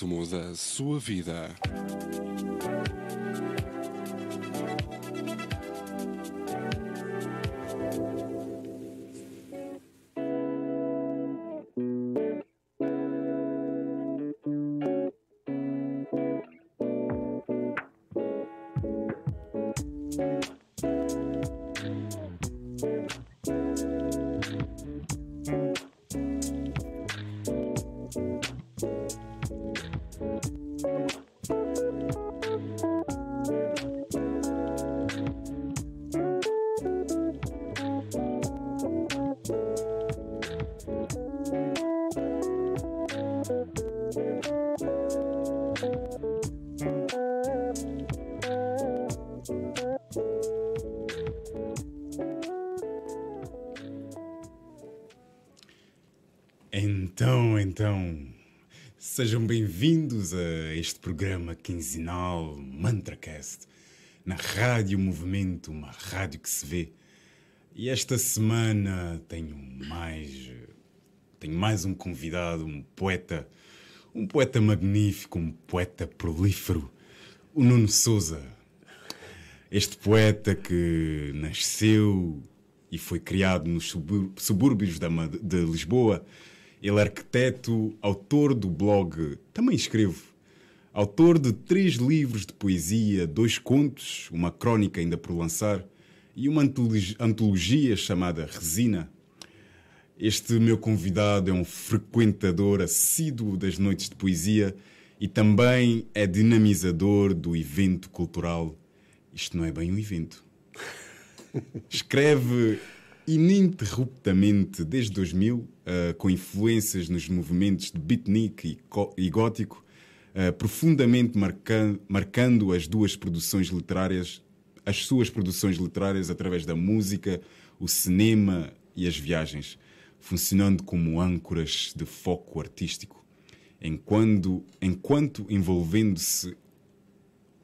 Ao ritmo da sua vida. Então, sejam bem-vindos a este programa quinzenal MantraCast, na Rádio Movimento, uma rádio que se vê. E esta semana tenho mais, tenho mais um convidado, um poeta, um poeta magnífico, um poeta prolífero, o Nuno Souza. Este poeta que nasceu e foi criado nos subúrbios de Lisboa ele é arquiteto, autor do blog Também Escrevo, autor de três livros de poesia, dois contos, uma crónica ainda por lançar e uma antologia chamada Resina. Este meu convidado é um frequentador assíduo das noites de poesia e também é dinamizador do evento cultural. Isto não é bem um evento. Escreve ininterruptamente desde 2000, uh, eh, com influências nos movimentos de beatnik e, e gótico, uh, profundamente marcando, marcando as duas produções literárias, as suas produções literárias através da música, o cinema e as viagens, funcionando como âncoras de foco artístico, enquanto, enquanto envolvendo-se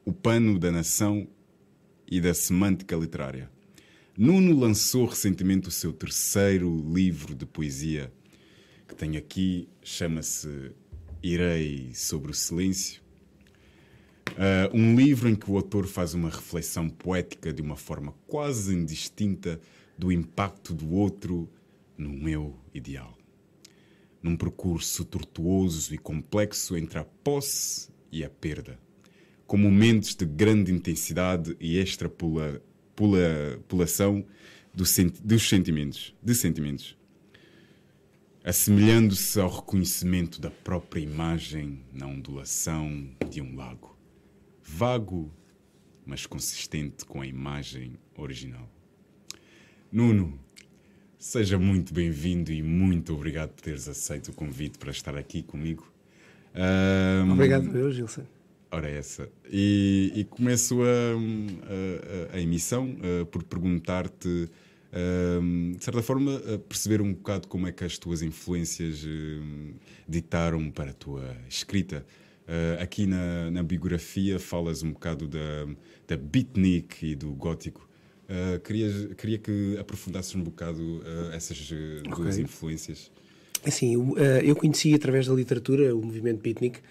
o pano da nação e da semântica literária. Nuno lançou recentemente o seu terceiro livro de poesia, que tenho aqui, chama-se Irei sobre o Silêncio. Uh, um livro em que o autor faz uma reflexão poética de uma forma quase indistinta do impacto do outro no meu ideal. Num percurso tortuoso e complexo entre a posse e a perda, com momentos de grande intensidade e extrapola pula, pulação do, dos sentimentos, de sentimentos, assemelhando-se ao reconhecimento da própria imagem na ondulação de um lago, vago, mas consistente com a imagem original. Nuno, seja muito bem-vindo e muito obrigado por teres aceito o convite para estar aqui comigo. Um, obrigado eu, Gilson. Ora, essa. E, e começo a, a, a emissão uh, por perguntar-te, uh, de certa forma, perceber um bocado como é que as tuas influências uh, ditaram para a tua escrita. aqui na, na, biografia falas um bocado da, da beatnik e do gótico. queria, queria que aprofundasses um bocado essas duas okay. influências. Assim, eu, eu conheci através da literatura o movimento beatnik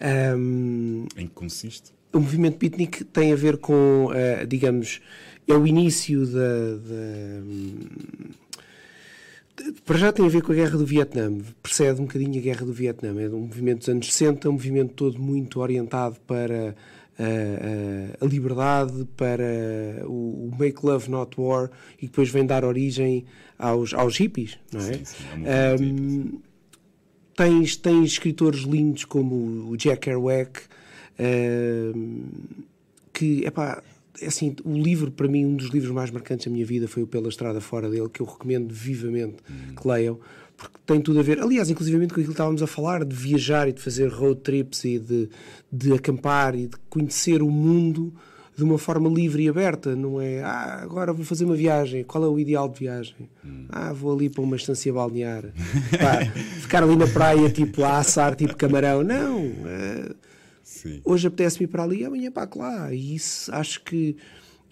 um, em que consiste? O movimento beatnik tem a ver com, uh, digamos, é o início da, da para já tem a ver com a guerra do Vietnã, precede um bocadinho a guerra do Vietnã. É um movimento dos anos 60, um movimento todo muito orientado para a, a, a liberdade, para o, o, Make Love Not War, e depois vem dar origem aos, aos hippies, não é? Sim, sim, é um, Tens, tens escritores lindos como o Jack Kerouac, uh, que, é assim, o livro, para mim, um dos livros mais marcantes da minha vida foi o Pela Estrada Fora dele, que eu recomendo vivamente que leiam, porque tem tudo a ver, aliás, inclusivamente com aquilo que estávamos a falar, de viajar e de fazer road trips e de, de acampar e de conhecer o mundo de uma forma livre e aberta, não é? Ah, agora vou fazer uma viagem. Qual é o ideal de viagem? Hum. Ah, vou ali para uma estância balnear. Pá, ficar ali na praia, tipo, a assar, tipo camarão. Não. É... Hoje apetece-me ir para ali, amanhã para lá. E isso acho que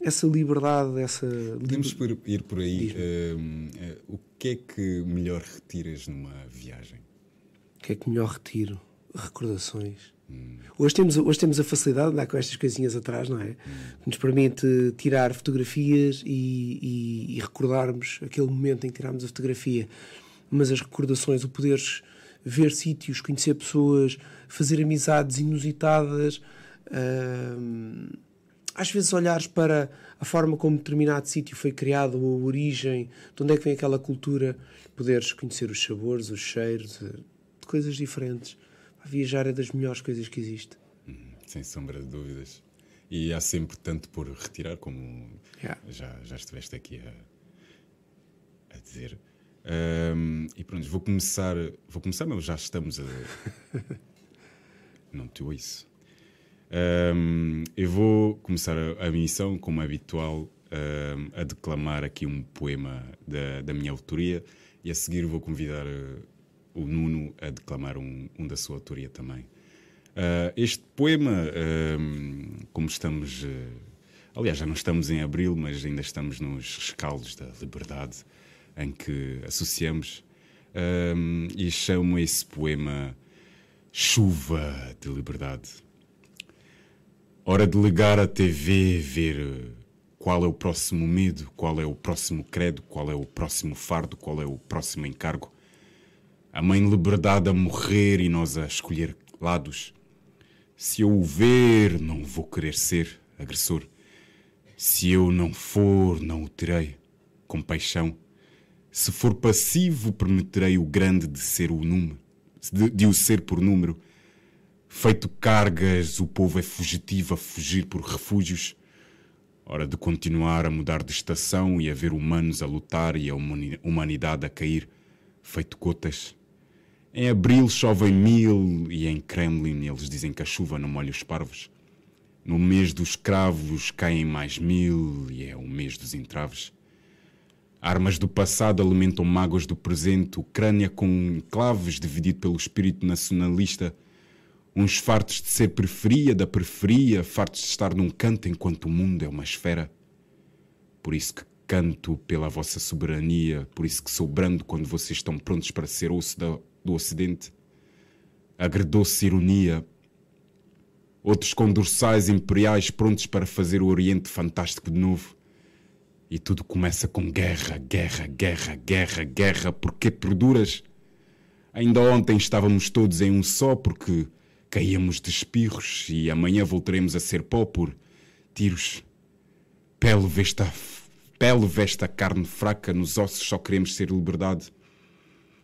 essa liberdade, essa. Podemos liber... ir por aí. Uh, uh, o que é que melhor retiras numa viagem? O que é que melhor retiro? Recordações. Hoje, temos, hoje temos a facilidade de andar com estas coisinhas atrás, não é? Que nos permite tirar fotografias e, e, e, recordarmos aquele momento em que tirámos a fotografia. Mas as recordações, o poderes ver sítios, conhecer pessoas, fazer amizades inusitadas. Hum, às vezes olhares para a forma como determinado sítio foi criado, ou a origem, de onde é que vem aquela cultura, poderes conhecer os sabores, os cheiros, eh, coisas diferentes. Viajar é das melhores coisas que existe. Hum, sem sombra de dúvidas. E há sempre tanto por retirar, como yeah. já, já estiveste aqui a, a dizer. Um, e pronto, vou começar. Vou começar, mas já estamos a. Não te ouço. Um, eu vou começar a, a missão, como é habitual, um, a declamar aqui um poema da, da minha autoria e a seguir vou convidar o Nuno a declamar um, um, da sua autoria também. Uh, este poema, como estamos. Uh, aliás, já não estamos em abril, mas ainda estamos nos rescaldos da liberdade em que associamos e chamo esse poema Chuva de Liberdade. Hora de ligar a TV, ver qual é o próximo medo, qual é o próximo credo, qual é o próximo fardo, qual é o próximo encargo. A mãe liberdade a morrer e nós a escolher lados. Se eu o ver, não vou querer ser agressor. Se eu não for, não o terei. Compaixão. Se for passivo, permitirei o grande de ser o número, de, de o ser por número. Feito cargas, o povo é fugitivo a fugir por refúgios. Hora de continuar a mudar de estação e a ver humanos a lutar e a humanidade a cair, feito gotas. Em abril chovem mil e em Kremlin eles dizem que a chuva não molha os parvos. No mês dos cravos caem mais mil e é o mês dos entraves. Armas do passado alimentam mágoas do presente, Ucrânia com enclaves dividido pelo espírito nacionalista Uns fartos de ser periferia da periferia, fartos de estar num canto enquanto o mundo é uma esfera. Por isso que canto pela vossa soberania, por isso que sou brando quando vocês estão prontos para ser osso da, do Ocidente. Agredou-se ironia. Outros com dorsais imperiais prontos para fazer o Oriente fantástico de novo. E tudo começa com guerra, guerra, guerra, guerra, guerra. Porque perduras? Ainda ontem estávamos todos em um só, porque Caíamos de espirros e amanhã voltaremos a ser pó por tiros. Pele vesta, pele vesta carne fraca, nos ossos só queremos ser liberdade.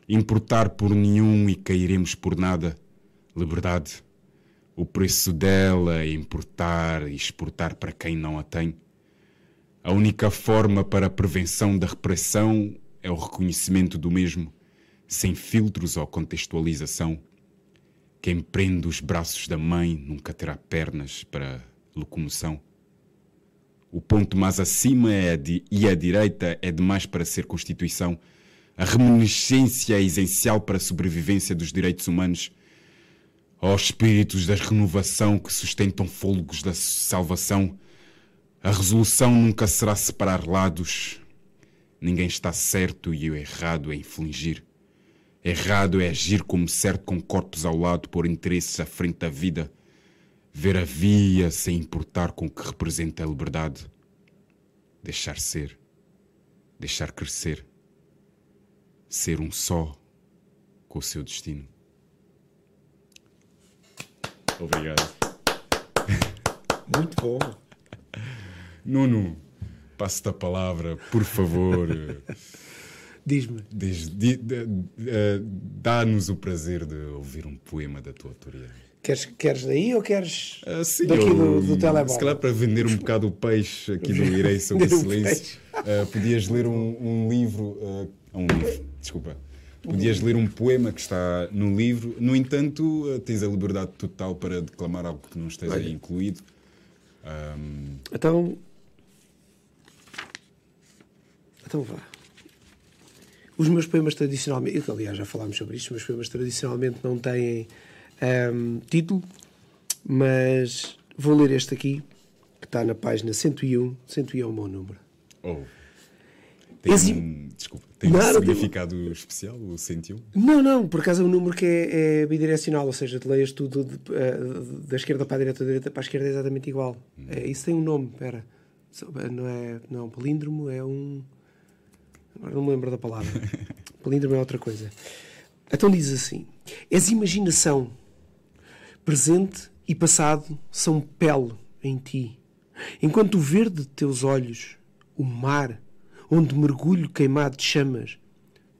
Importar por nenhum e cairemos por nada. Liberdade. O preço dela é importar e exportar para quem não a tem. A única forma para a prevenção da repressão é o reconhecimento do mesmo, sem filtros ou contextualização. Quem prende os braços da mãe nunca terá pernas para locomoção. O ponto mais acima é de, e a direita é demais para ser Constituição. A reminiscência é essencial para a sobrevivência dos direitos humanos. Ó oh, espíritos da renovação que sustentam fôlegos da salvação, a resolução nunca será separar lados. Ninguém está certo e o errado é infligir. Errado é agir como certo com corpos ao lado por interesses à frente da vida. Ver a via sem importar com o que representa a liberdade. Deixar ser. Deixar crescer. Ser um só com o seu destino. Obrigado. Muito bom. Nuno, passo-te a palavra, por favor. Diz-me. Diz, de, uh, Dá-nos o prazer de ouvir um poema da tua autoria. Queres, queres daí ou queres uh, sim, daqui eu, do, do telemóvel? Se calhar para vender um bocado o peixe aqui do Irei sobre o Silêncio, uh, podias ler um, um livro. Uh, um livro, desculpa. Podias ler um poema que está no livro, no entanto, tens a liberdade total para declamar algo que não esteja Olha. incluído. Um... Então. Então vá. Os meus poemas tradicionalmente, aliás já falámos sobre isto, os meus poemas tradicionalmente não têm um, título, mas vou ler este aqui que está na página 101. 101 é o meu número. Oh. Tem um, desculpa, tem Não, um não significado especial, o 101? Não, não, por acaso é um número que é, é bidirecional, ou seja, tu leias tudo de- eh, da esquerda para a direita, da direita para a esquerda é exatamente igual. É, isso tem um nome, espera. Não é, não é um palíndromo, é um. Agora não me lembro da palavra. palíndromo é outra coisa. Então diz assim: És imaginação, presente e passado são pele em ti. Enquanto o verde de teus olhos, o mar, onde mergulho queimado de chamas,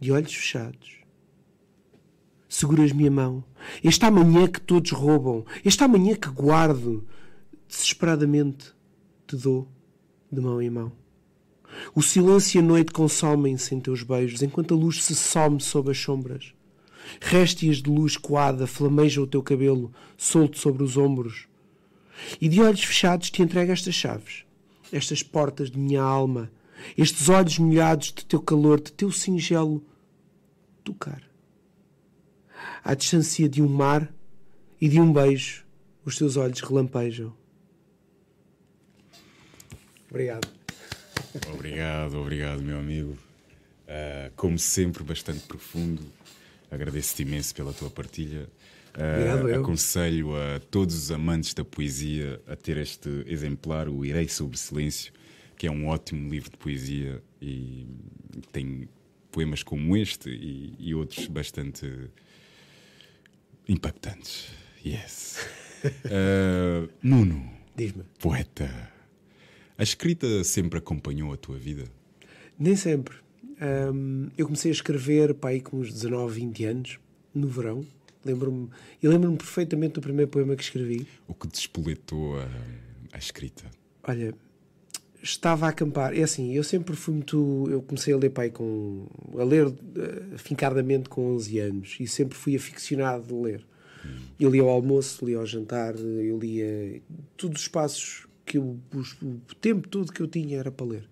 de olhos fechados. Seguras-me a mão. Este amanhã que todos roubam, este amanhã que guardo, desesperadamente te dou de mão em mão. O silêncio e a noite consomem-se em teus beijos, enquanto a luz se some sob as sombras. Réstias de luz coada flamejam o teu cabelo, solto sobre os ombros. E de olhos fechados te entrego estas chaves, estas portas de minha alma, estes olhos molhados de teu calor, de teu singelo tocar. À distância de um mar e de um beijo, os teus olhos relampejam. Obrigado. Obrigado, obrigado, meu amigo. Ah, como sempre, bastante profundo. Agradeço-te imenso pela tua partilha. Eu. aconselho a todos os amantes da poesia a ter este exemplar, o Irei sobre Silêncio, que é um ótimo livro de poesia e tem poemas como este e, e outros bastante impactantes. Yes. Ah, Nuno, Diz-me. poeta, a escrita sempre acompanhou a tua vida? Nem sempre. Hum, eu comecei a escrever aí com uns 19, 20 anos, no verão. Lembro-me, e lembro-me perfeitamente do primeiro poema que escrevi. O que despoletou a, a escrita? Olha, estava a acampar. É assim, eu sempre fui muito. Eu comecei a ler pai com. a ler afincadamente com 11 anos e sempre fui aficionado de ler. Eu lia ao almoço, lia ao jantar, eu lia. Todos os espaços que eu. o tempo todo que eu tinha era para ler.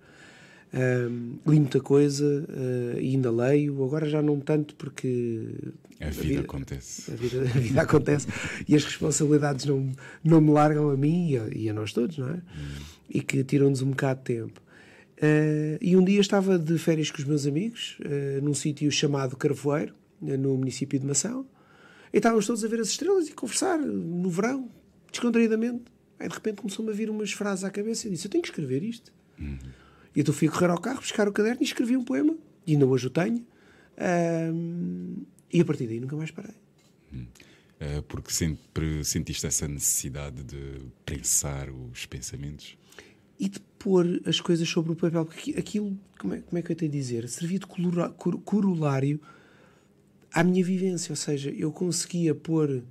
Ahm, li muita coisa eh, e ainda leio, agora já não tanto porque A vida acontece. a vida, a vida acontece e as responsabilidades não, não me largam a mim e a, e a nós todos, não é? E que tiram-nos um bocado de tempo. Eh, e um dia estava de férias com os meus amigos, eh, num sítio chamado Carvoeiro, no município de Mação, e estávamos todos a ver as estrelas e conversar no verão, descontraídamente. Aí de repente começou-me a vir umas frases à cabeça e disse: Eu tenho que escrever isto. E então fui correr ao carro, buscar o caderno e escrevi um poema, e ainda hoje o tenho. Ahm, e a partir daí nunca mais parei. Eh, porque sempre sentiste essa necessidade de pensar os pensamentos. e de pôr as coisas sobre o papel. Porque aqui- aquilo, como é, como é que eu tenho a dizer? Servia de corolário à minha vivência. Ou seja, eu conseguia pôr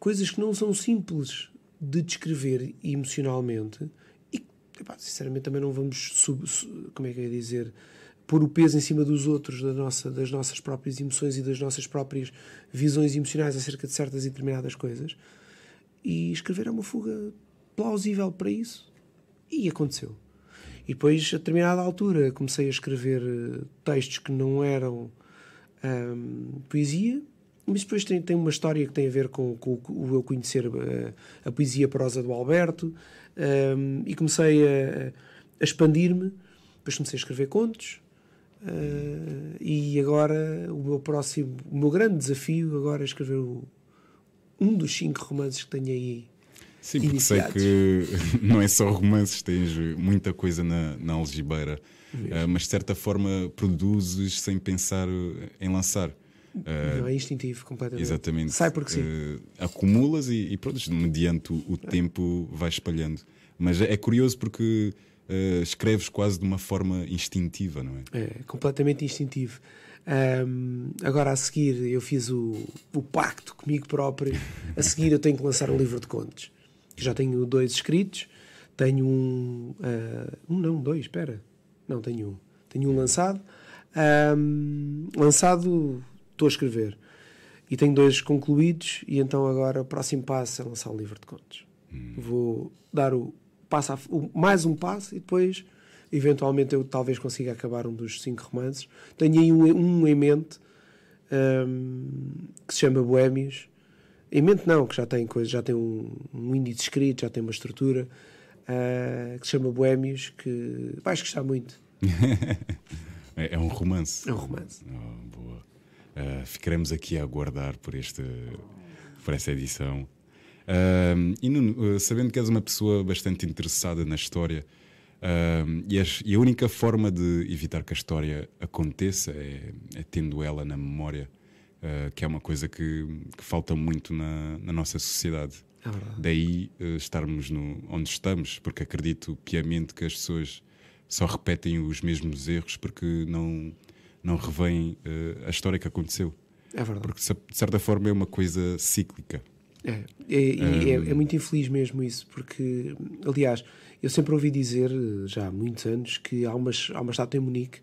coisas que não são simples de descrever emocionalmente epá, sinceramente, também não vamos, sub, su- como é que eu ia dizer, pôr o peso em cima dos outros, da nossa, das nossas próprias emoções e das nossas próprias visões emocionais acerca de certas e determinadas coisas. E escrever é uma fuga plausível para isso. E aconteceu. E depois, a determinada altura, comecei a escrever eh, textos que não eram poesia, mas depois tem, tem uma história que tem a ver com, com o- o eu conhecer eh, a, poesia prosa do Alberto, ahm, e comecei a, a expandir-me. Depois comecei a escrever contos. eh, e agora o meu próximo, o meu grande desafio agora é escrever o- um dos cinco romances que tenho aí Sim, porque sei Iniciados. que não é só romances, tens muita coisa na, na algibeira, Eh, mas de certa forma produzes sem pensar eh, em lançar. Eh, Não é instintivo completamente. Exatamente. Sai porque sim. Eh, acumulas e, e pronto, mediante o, o tempo vai espalhando. Mas é, é curioso porque eh, escreves quase de uma forma instintiva, não é? É completamente instintivo. Ahm, agora a seguir eu fiz o, o pacto comigo próprio. A seguir eu tenho que lançar um livro de contos. Já tenho dois escritos. Tenho um. ah, um não, dois, espera. Não, tenho um. Tenho um lançado. Ahm, lançado, estou a escrever. E tenho dois concluídos. E então agora o próximo passo é lançar um livro de contos. Vou dar o, passo a- o- mais um passo e depois, eventualmente, eu talvez consiga acabar um dos cinco romances. Tenho aí um, um em mente hum, que se chama Boémios. Em mente não, que já tem coisa, já tem um, um índice escrito, já tem uma estrutura. uh, que se chama Boémios, que vais gostar muito. é, é, um romance. É um romance. Oh, boa. Uh, ficaremos aqui a aguardar por, este, por esta edição. Uh, e Nuno, sabendo que és uma pessoa bastante interessada na história, e, as, e, a única forma de evitar que a história aconteça é, é tendo ela na memória, que é uma coisa que, que falta muito na, na nossa sociedade. É Daí uh, estarmos no, onde estamos, porque acredito piamente que as pessoas só repetem os mesmos erros porque não, não revêem uh, a história que aconteceu. É verdade. Porque, de certa forma, é uma coisa cíclica. É, é, um... é, é muito infeliz mesmo isso, porque, aliás, eu sempre ouvi dizer, já há muitos anos, que há, umas, há uma estátua em Munique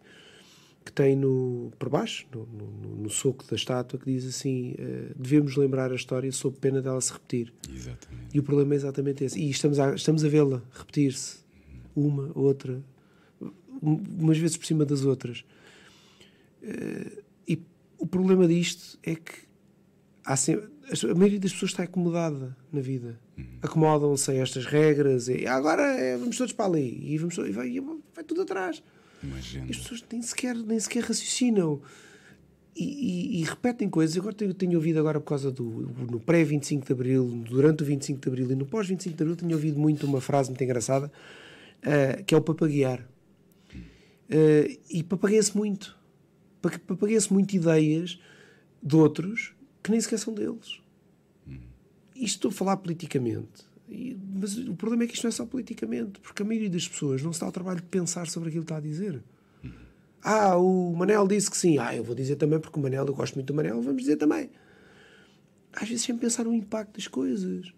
que tem no, por baixo, no, no, no, soco da estátua, que diz assim: uh, devemos lembrar a história sob pena dela se repetir. Exatamente. E o problema é exatamente esse. E estamos a, estamos a vê-la repetir-se, uma, outra, umas vezes por cima das outras. Uh, e o problema disto é que sempre, a maioria das pessoas está acomodada na vida. Uhum. Acomodam-se a estas regras e agora é, vamos todos para ali e, vamos, e vai, vai tudo atrás. Imagino. As pessoas nem sequer, nem sequer raciocinam. E, e, e, repetem coisas. Agora tenho, tenho ouvido agora por causa do no pré 25 de Abril, durante o 25 de Abril e no pós 25 de Abril tenho ouvido muito uma frase muito engraçada uh, que é o papaguear. Uh, e papagueia-se muito. Papagueia-se muito ideias de outros que nem sequer são deles. Isto estou a falar politicamente. Mas o problema é que isto não é só politicamente, porque a maioria das pessoas não se dá o trabalho de pensar sobre aquilo que está a dizer. Ah, o Manel disse que sim. Ah, eu vou dizer também porque o Manel, eu gosto muito do Manel, vamos dizer também. Às vezes sem pensar no impacto das coisas.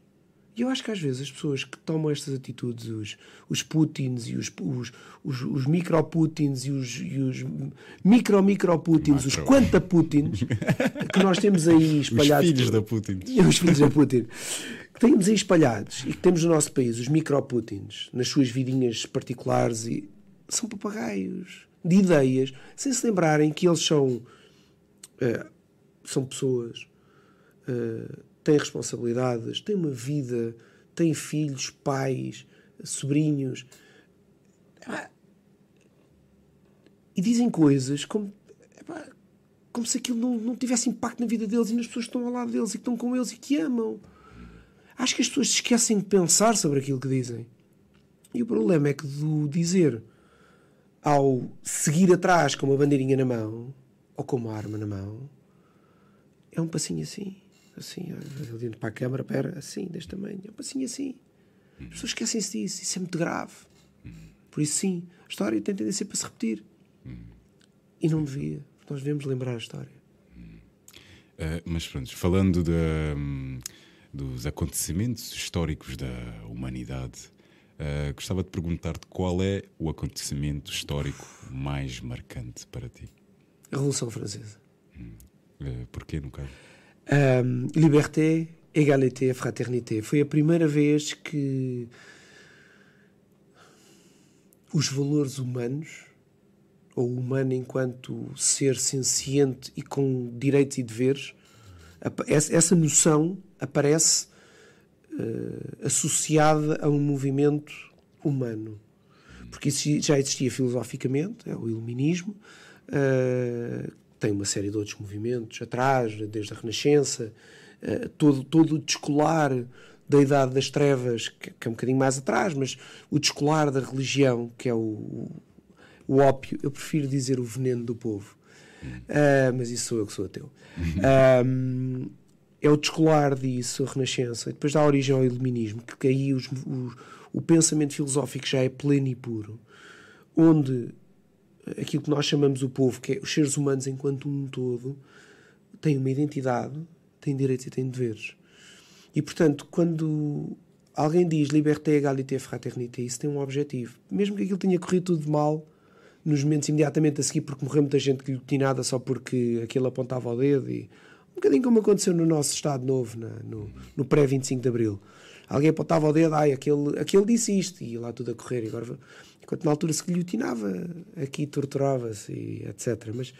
E eu acho que às vezes as pessoas que tomam estas atitudes, os, os Putins e os, os, os, os micro-Putins e os, e os micro-micro-Putins, os quanta-Putins que nós temos aí espalhados. Os filhos da Putin. Os filhos da Putin que temos aí espalhados e que temos no nosso país, os micro-Putins, nas suas vidinhas particulares, e são papagaios de ideias, sem se lembrarem que eles são, uh, são pessoas, uh, têm responsabilidades, têm uma vida, têm filhos, pais, sobrinhos. E dizem coisas como, como se aquilo não, não tivesse impacto na vida deles e nas pessoas que estão ao lado deles e que estão com eles e que amam. Acho que as pessoas se esquecem de pensar sobre aquilo que dizem. E o problema é que do dizer ao seguir atrás com uma bandeirinha na mão ou com uma arma na mão é um passinho assim. Assim, olhando para a câmara, pera, assim, deste tamanho. Passinho assim. As pessoas esquecem-se disso. Isso é muito grave. Por isso, sim, a história tem tendência para se repetir. E não devia. Nós devemos lembrar a história. Uh, mas pronto, falando da. Um dos acontecimentos históricos da humanidade, uh, gostava de perguntar-te qual é o acontecimento histórico mais marcante para ti? A Revolução Francesa. Hum. Uh, porquê, no caso? Um, liberté, égalité, fraternité. Foi a primeira vez que os valores humanos, ou humano enquanto ser senciente e com direitos e deveres, essa noção aparece uh, associada a um movimento humano. Porque isso já existia filosoficamente, é o iluminismo, uh, tem uma série de outros movimentos atrás, desde a Renascença, uh, todo, todo o descolar da Idade das Trevas, que, que, é um bocadinho mais atrás, mas o descolar da religião, que é o, o, o ópio, eu prefiro dizer o veneno do povo. Uh, mas isso sou eu que sou ateu. Um, é o descolar disso, a Renascença, e depois dá origem ao Iluminismo, que aí os, o, o pensamento filosófico já é pleno e puro, onde aquilo que nós chamamos o povo, que é os seres humanos enquanto um todo, têm uma identidade, têm direitos e têm deveres. E, portanto, quando alguém diz liberté, égalité, fraternité, isso tem um objetivo. Mesmo que aquilo tenha corrido tudo mal, nos momentos imediatamente a seguir, porque morreu muita gente que lhe tinha nada só porque aquilo apontava o dedo e um bocadinho como aconteceu no nosso Estado Novo, na, no, no pré-25 de Abril. Alguém apontava o dedo, ai, aquele, aquele disse isto, e lá tudo a correr. E agora, enquanto na altura se guilhotinava, aqui torturava-se, etc. Mas,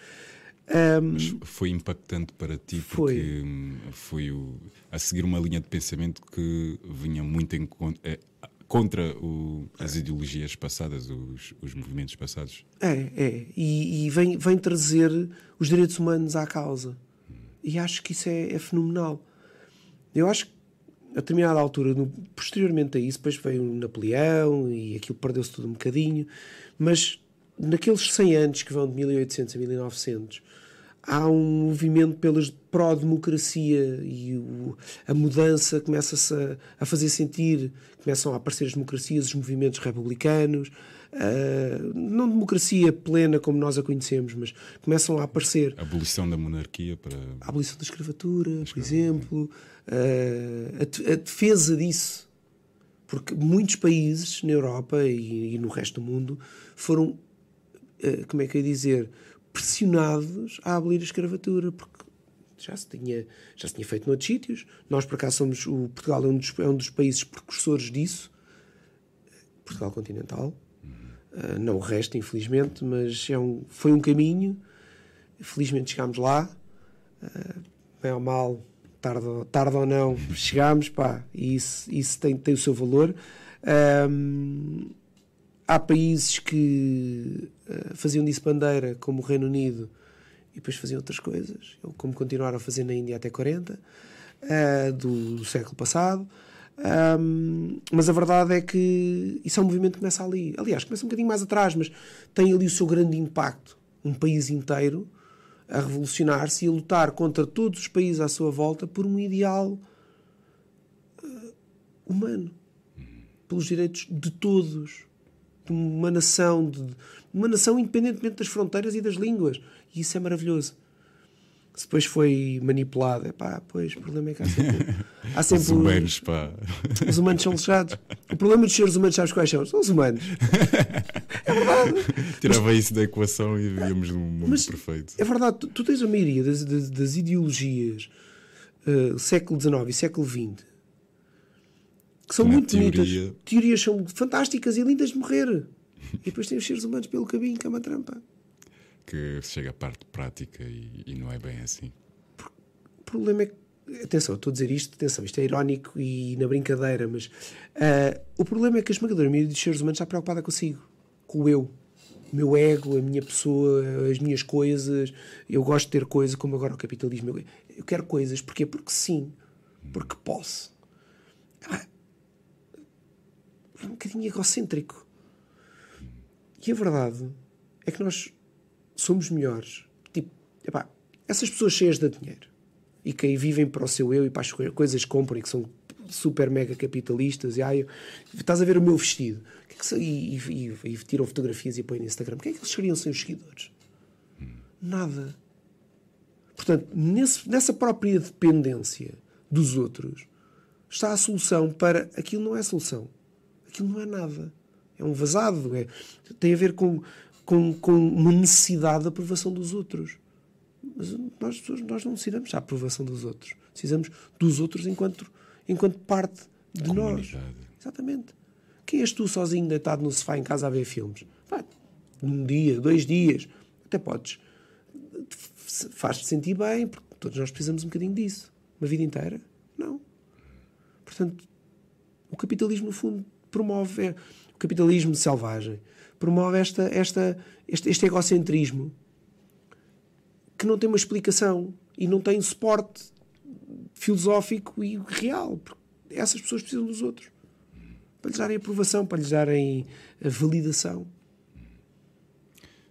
um, Mas, foi impactante para ti foi. porque foi, o, a seguir uma linha de pensamento que vinha muito em, contra o, as ideologias passadas, os, os movimentos passados. É, é. E, e, vem, vem trazer os direitos humanos à causa. E acho que isso é, é fenomenal. Eu acho que a determinada altura, no, posteriormente a isso, depois veio o Napoleão e aquilo perdeu-se tudo um bocadinho, mas naqueles 100 anos que vão de 1800 a 1900, há um movimento pelas pró-democracia e o, a mudança começa-se a, a, fazer sentir, começam a aparecer as democracias, os movimentos republicanos, uh, não democracia plena como nós a conhecemos, mas começam a aparecer. A abolição da monarquia para. A abolição da escravatura, por exemplo, uh, a, a, defesa disso. Porque muitos países na Europa e, e no resto do mundo foram, uh, como é que eu ia dizer, pressionados a abolir a escravatura, porque já se tinha, já se tinha feito noutros sítios. Nós, por acaso, somos, o Portugal é um dos, é um dos países precursores disso. Portugal continental. Uh, não o resto, infelizmente, mas é um, foi um caminho. Felizmente chegámos lá. Uh, bem ou mal, tarde, tarde ou não, chegámos, pá, e isso, isso tem, tem o seu valor. Um, há países que uh, faziam disso bandeira, como o Reino Unido, e depois faziam outras coisas, como continuaram a fazer na Índia até 40, uh, do, do, século passado. Um, mas a verdade é que isso é um movimento que começa ali. Aliás, começa um bocadinho mais atrás, mas tem ali o seu grande impacto. Um país inteiro a revolucionar-se e a lutar contra todos os países à sua volta por um ideal uh, humano, pelos direitos de todos de uma nação, de uma nação independentemente das fronteiras e das línguas. E isso é maravilhoso. Se depois foi manipulado, é pá, pois, o problema é que há sempre. Há sempre os humanos, pá. Os humanos são lixados. O problema dos seres humanos, sabes quais são? São os humanos. É verdade. Tirava mas, isso da equação e vivíamos num mundo mas, perfeito. É verdade, tu, tu tens a maioria das, das, das ideologias uh, século XIX e século XX que são muito teoria... bonitas. Teorias são fantásticas e lindas de morrer. e depois tem os seres humanos pelo caminho, que é uma trampa. Que chega à parte prática e, e não é bem assim. O problema é que atenção, estou a dizer isto, atenção, isto é irónico e na brincadeira, mas uh, o problema é que a esmagadora maioria dos seres humanos está preocupada consigo, com o eu, o meu ego, a minha pessoa, as minhas coisas. Eu gosto de ter coisas, como agora o capitalismo. Eu quero coisas, porquê? Porque sim, porque posso. Ah, é um bocadinho egocêntrico. E a verdade é que nós somos melhores. Tipo, epá, essas pessoas cheias de dinheiro e que aí vivem para o seu eu e para as coisas que compram e que são super mega capitalistas e ai, estás a ver o meu vestido que é que, e, e, e, tiram fotografias e põem no Instagram. Quem é que eles seriam sem os seguidores? Nada. Portanto, nesse, nessa própria dependência dos outros está a solução para aquilo não é solução aquilo não é nada. É um vazado. É, tem a ver com, com, com uma necessidade de aprovação dos outros. Mas nós, nós não necessitamos a aprovação dos outros. Precisamos dos outros enquanto, enquanto parte de nós. Exatamente. Quem és tu sozinho deitado no sofá em casa a ver filmes? Vai, num dia, dois dias, até podes. Faz-te sentir bem, porque todos nós precisamos um bocadinho disso. Uma vida inteira? Não. Portanto, o capitalismo, no fundo, promove o capitalismo selvagem, promove esta, esta, este, este egocentrismo que não tem uma explicação e não tem suporte filosófico e real. Porque essas pessoas precisam dos outros para lhes darem aprovação, para lhes darem a validação.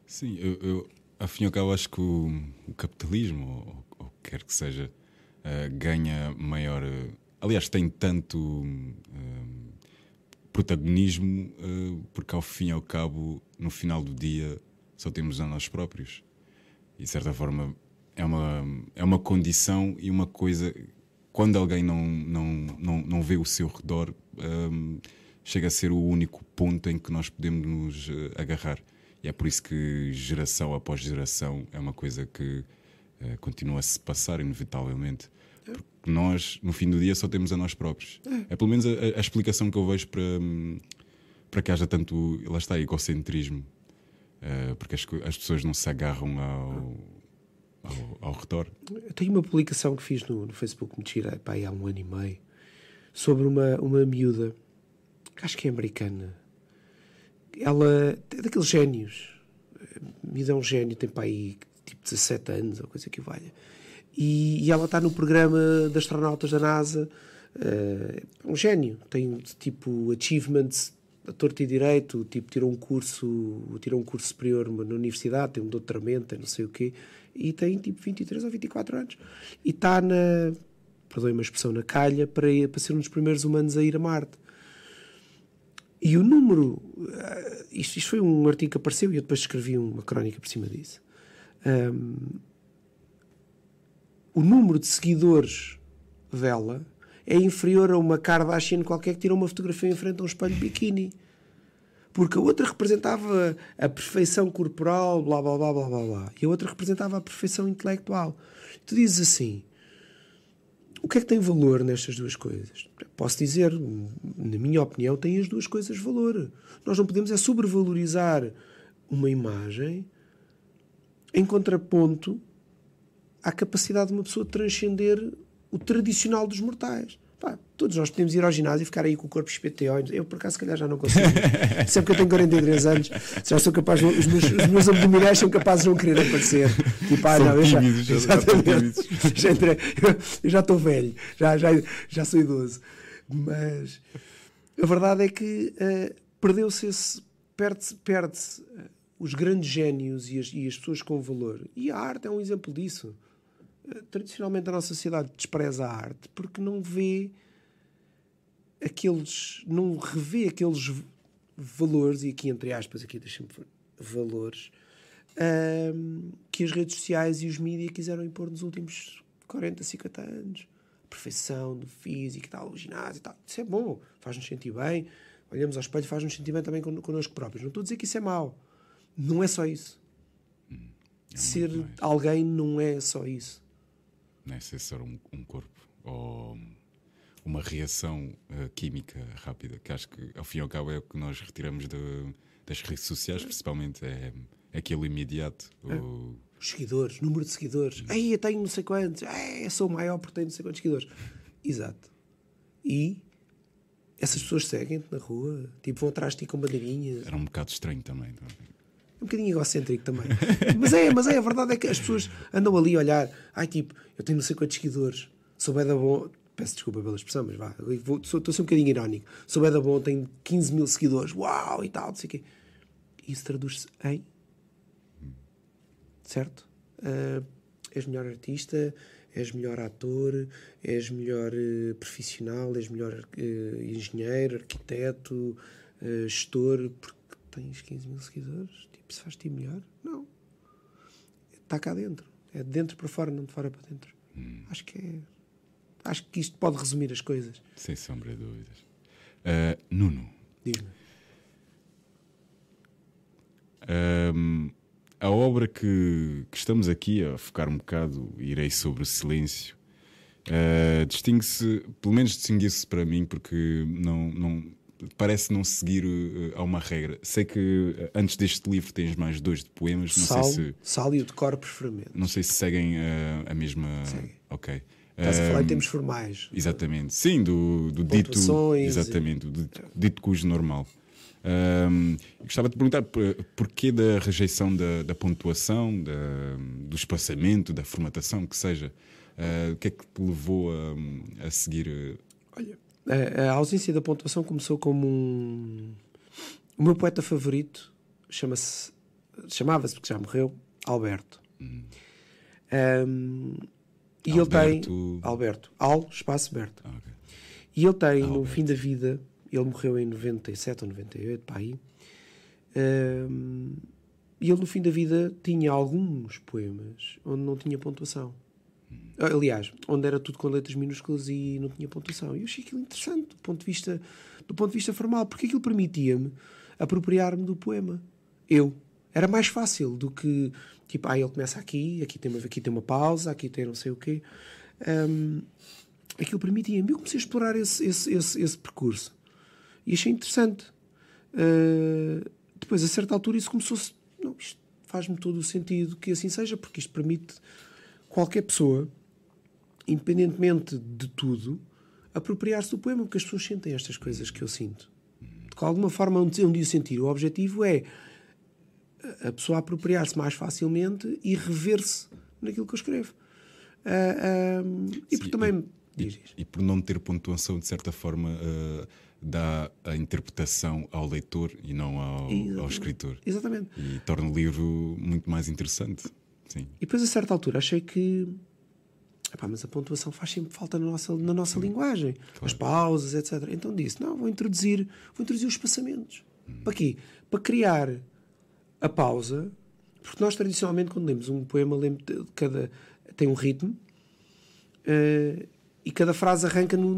Sim, eu, eu ao cabo acho que o, o capitalismo, ou, ou quer que seja, uh, ganha maior. Uh, aliás, tem tanto. Uh, protagonismo, uh, porque ao fim e ao cabo, no final do dia, só temos a nós próprios. E de certa forma é uma, é uma condição e uma coisa. Quando alguém não, não, não, não vê o seu redor, um, eh, chega a ser o único ponto em que nós podemos nos uh, agarrar. E é por isso que geração após geração é uma coisa que uh, continua a se passar, inevitavelmente. Porque nós, no fim do dia, só temos a nós próprios. É, é pelo menos a, a, explicação que eu vejo para, para que haja tanto, lá está, egocentrismo. Uh, porque as, as, pessoas não se agarram ao, ao, ao redor. Eu tenho uma publicação que fiz no, no Facebook, me tira pá, há um ano e meio, sobre uma, uma miúda acho que é americana. Ela é daqueles génios. Me dá um gênio, tem aí tipo 17 anos ou coisa que valha. E, e ela está no programa de astronautas da NASA. Uh, um gênio. Tem tipo achievements a torto e direito, tipo, tirou um curso, tirou um curso superior na universidade, tem um doutoramento, tem não sei o quê, e tem tipo 23 ou 24 anos. E está na, perdoem uma expressão, na calha para, para ser um dos primeiros humanos a ir a Marte. E o número, eh, isto, isto foi um artigo que apareceu e eu depois escrevi uma crónica por cima disso. Um, o número de seguidores dela é inferior a uma Kardashian qualquer que tirou uma fotografia em frente a um espelho de biquíni. Porque a outra representava a perfeição corporal, blá blá blá blá blá blá. E a outra representava a perfeição intelectual. Tu dizes assim: o que é que tem valor nestas duas coisas? Posso dizer, na minha opinião, tem as duas coisas valor. Nós não podemos é sobrevalorizar uma imagem em contraponto à capacidade de uma pessoa de transcender o tradicional dos mortais. Pá, todos nós podemos ir ao ginásio e ficar aí com o corpo espeteó. Eu, por acaso, se calhar já não consigo. Sempre que eu tenho 43 anos, já sou capaz, os meus, os meus abdominais são capazes de não querer aparecer. Tipo, ah, não, eu já, já entrei, eu já estou velho, já, já, já sou idoso. Mas a verdade é que uh, perdeu-se esse. Perde-se perde uh, os grandes génios e as, e as pessoas com valor. E a arte é um exemplo disso tradicionalmente a nossa sociedade despreza a arte porque não vê aqueles, não revê aqueles valores, e aqui entre aspas, aqui deixa-me valores, um, que as redes sociais e os mídias quiseram impor nos últimos 40, 50 anos. A perfeição do físico tal, o ginásio e tal. Isso é bom, faz-nos sentir bem. Olhamos ao espelho, faz-nos sentir bem também connosco próprios. Não estou a dizer que isso é mau. Não é só isso. Hum, é Ser alguém não é só isso né? ser só um, um corpo ou uma reação uh, química rápida, que acho que ao fim e ao cabo é o que nós retiramos de, das redes sociais, principalmente, é, é aquele imediato. É. O... Os seguidores, número de seguidores. Hum. eu tenho não sei quantos, Ei, eu sou maior porque tenho não sei quantos seguidores. Exato. E essas pessoas seguem-te na rua, tipo, vão atrás de ti com bandeirinhas. Era um bocado estranho também. Então um bocadinho egocêntrico também. mas é, mas é, a verdade é que as pessoas andam ali a olhar, ai tipo, eu tenho não sei quantos seguidores, sou da bom. Peço desculpa pela expressão, mas vá, estou a ser um bocadinho irónico. Sou da bom, tenho 15 mil seguidores, uau e tal, não sei o quê. Isso traduz-se em. Certo? Uh, és melhor artista, és melhor ator, és melhor uh, profissional, és melhor uh, engenheiro, arquiteto, gestor, porque tens 15 mil seguidores se faz-te melhor? Não. Está cá dentro. É de dentro para fora, não de fora para dentro. Hum. Acho que é. Acho que isto pode resumir as coisas. Sem sombra de dúvidas. Uh, Nuno. Diz-me. Um, a obra que, que, estamos aqui a focar um bocado, irei sobre o silêncio, uh, distingue-se, pelo menos distingue-se para mim, porque não, não, parece não seguir uh, a uma regra. Sei que uh, antes deste livro tens mais dois de poemas. Não sal, sei se, sal e o decor preferimento. Não sei se seguem uh, a mesma. Segue. Ok. Estás a falar em termos formais. Exatamente. Sim, do, do dito. Exatamente, do dito cujo normal. Um, gostava de perguntar porquê da rejeição da, da pontuação, da, do espaçamento, da formatação, que seja. Uh, o que é que te levou a, a seguir? Olha, a, a, ausência da pontuação começou como um. O meu poeta favorito chama-se. Chamava-se, porque já morreu, Alberto. Hum. Um, e Alberto... ele tem. Alberto. Al, espaço Berto. Ah, okay. E ele tem, no fim da vida, ele morreu em 97 ou 98, para aí. Um, e ele, no fim da vida, tinha alguns poemas onde não tinha pontuação. Aliás, onde era tudo com letras minúsculas e não tinha pontuação. E eu achei aquilo interessante do ponto de vista, do ponto de vista formal, porque aquilo permitia-me apropriar-me do poema. Eu. Era mais fácil do que, tipo, ah, ele começa aqui, aqui tem aqui tem uma pausa, aqui tem não sei o quê. Um, aquilo permitia-me. Eu comecei a explorar esse, esse, esse, esse percurso. E achei interessante. Uh, depois, a certa altura, isso começou-se. Não, isto faz-me todo o sentido que assim seja, porque isto permite qualquer pessoa, independentemente de tudo, apropriar-se do poema, porque as pessoas sentem estas coisas que eu sinto. De alguma forma, onde, onde o sentir. O objetivo é a pessoa apropriar-se mais facilmente e rever-se naquilo que eu escrevo. Uh, uh, e por também. E, e, e, por não ter pontuação, de certa forma, uh, dá a interpretação ao leitor e não ao, ao, escritor. Exatamente. E torna o livro muito mais interessante. Sim. E depois, a certa altura, achei que. Epá, mas a pontuação faz sempre falta na nossa, na nossa hum. linguagem. Claro. As pausas, etc. Então disse: não, vou introduzir, vou introduzir os espaçamentos. Hum. Para quê? Para criar a pausa, porque nós tradicionalmente, quando lemos um poema, lemos cada, tem um ritmo uh, e cada frase arranca no,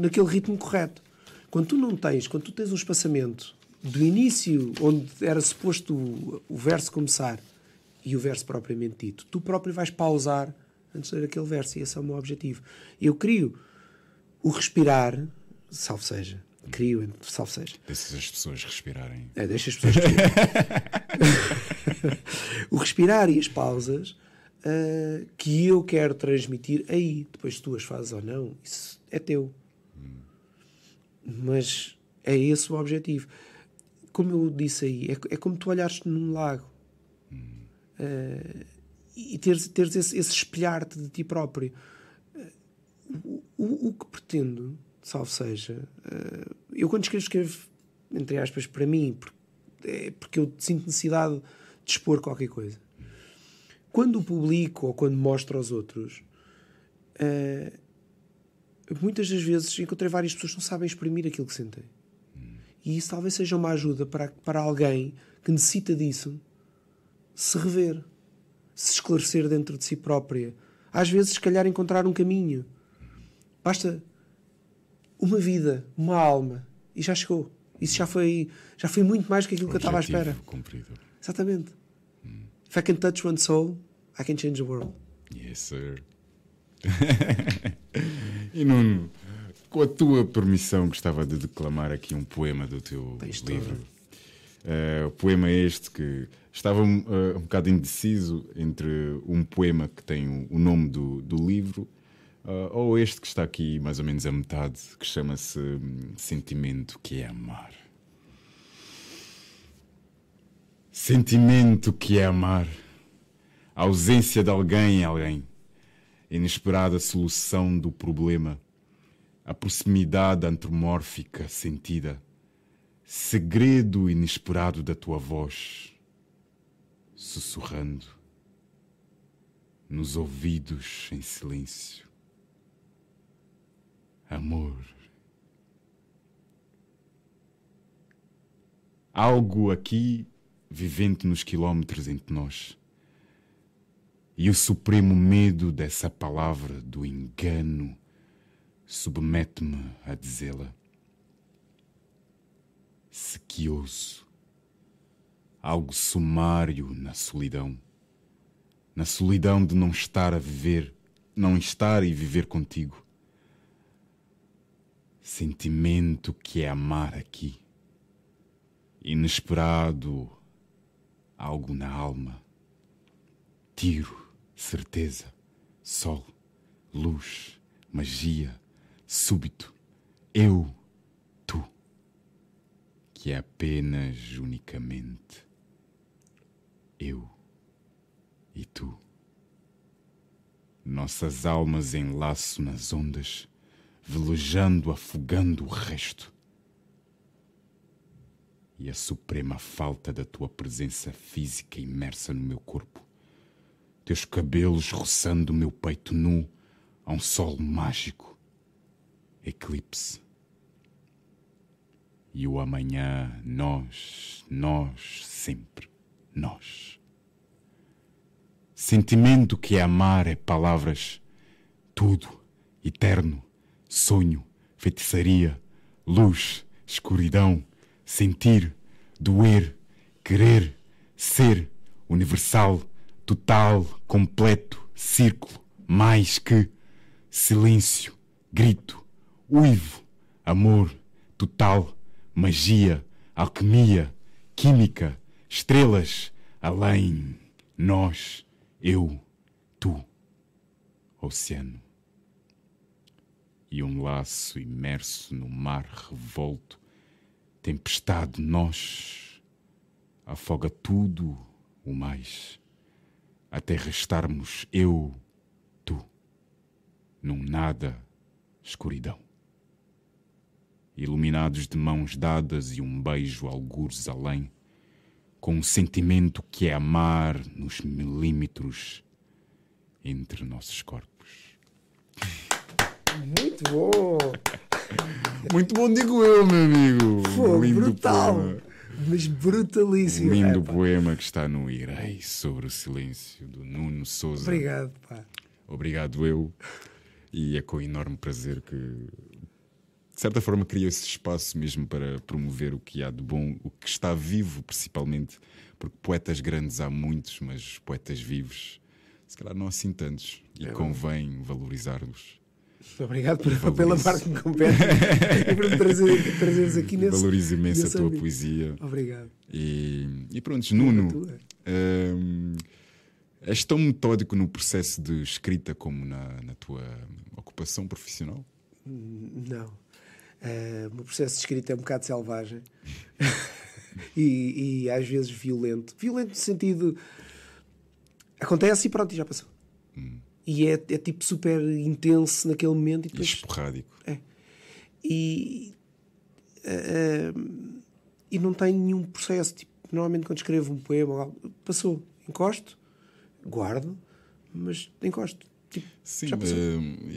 naquele ritmo correto. Quando tu não tens, quando tu tens um espaçamento do início, onde era suposto o, o verso começar, e o verso propriamente dito, tu próprio vais pausar antes de ler aquele verso, e esse é o meu objetivo. Eu crio o respirar, salvo seja, crio, salvo seja. Deixa as pessoas respirarem. É, deixa as pessoas respirarem. o respirar e as pausas uh, que eu quero transmitir aí. Depois, tu as fazes ou não, isso é teu. Hum. Mas é esse o objetivo. Como eu disse aí, é, é como tu olhares num lago hum. uh, e teres, teres esse, esse espelhar-te de ti próprio. Uh, o, o, que pretendo, salvo seja, eu quando escrevo, escrevo entre aspas para mim, porque, é porque eu sinto necessidade de expor qualquer coisa quando publico ou quando mostro aos outros, uh, muitas das vezes encontrei várias pessoas que não sabem exprimir aquilo que sentem. E isso talvez seja uma ajuda para, para alguém que necessita disso se rever, se esclarecer dentro de si própria. Às vezes, se calhar, encontrar um caminho. Basta uma vida, uma alma, e já chegou. Isso já foi, já foi muito mais do que aquilo que eu estava à espera. Cumprido. Exatamente. Hum. If I can touch one soul, I can change the world. Yes, sir. e Nuno, com a tua permissão, gostava de declamar aqui um poema do teu livro. Uh, o poema é este que estava um, uh, um bocado indeciso entre um poema que tem o, o nome do, do livro uh, ou este que está aqui mais ou menos a metade, que chama-se um, Sentimento que é Amar. Sentimento que é amar. A ausência de alguém em alguém, a inesperada solução do problema, a proximidade antropomórfica sentida, segredo inesperado da tua voz, sussurrando nos ouvidos em silêncio. Amor. Algo aqui vivente nos quilómetros entre nós e o supremo medo dessa palavra do engano submete-me a dizê-la. Sequioso, algo sumário na solidão, na solidão de não estar a viver, não estar e viver contigo. Sentimento que é amar aqui, inesperado, algo na alma, tiro certeza, sol, luz, magia, súbito, eu, tu, que é apenas unicamente eu e tu. Nossas almas em laço nas ondas, velejando, afogando o resto. E a suprema falta da tua presença física imersa no meu corpo teus cabelos roçando o meu peito nu a um sol mágico. Eclipse. E o amanhã, nós, nós, sempre, nós. Sentimento que é amar é palavras, tudo, eterno, sonho, feitiçaria, luz, escuridão, sentir, doer, querer, ser, universal, total, completo, círculo, mais que silêncio, grito, uivo, amor, total, magia, alquimia, química, estrelas, além, nós, eu, tu, oceano. E um laço imerso no mar revolto tempestade, nós, afoga tudo o mais, até restarmos eu, tu, num nada, escuridão. Iluminados de mãos dadas e um beijo algures além, com um sentimento que é amar nos milímetros entre nossos corpos. Muito bom! Muito bom, digo eu, meu amigo. Pô, Lindo brutal! poema. Mas brutalíssimo. Lindo Epá, poema que está no Irei sobre o silêncio do Nuno Souza. Obrigado, pá. Obrigado eu. E é com enorme prazer que, de certa forma, crio esse espaço mesmo para promover o que há de bom, o que está vivo, principalmente, porque poetas grandes há muitos, mas poetas vivos, se calhar não assim tantos. E É convém valorizar-los. Obrigado por- pela parte que me compete e por me trazer, trazeres aqui nesse. Valorizo imenso a nesse tua âmbito. poesia. Obrigado. E, e pronto, Nuno, tua. hum, és tão metódico no processo de escrita como na, na tua ocupação profissional? Não. Eh, o meu processo de escrita é um bocado selvagem e, e às vezes violento. Violento no sentido. Acontece e pronto, e já passou. E é, é tipo super intenso naquele momento e depois. esporrádico. E. eh, e não tem nenhum processo. Tipo, normalmente quando escrevo um poema, passou, encosto, guardo, mas encosto. Tipo, Sim, hum, e,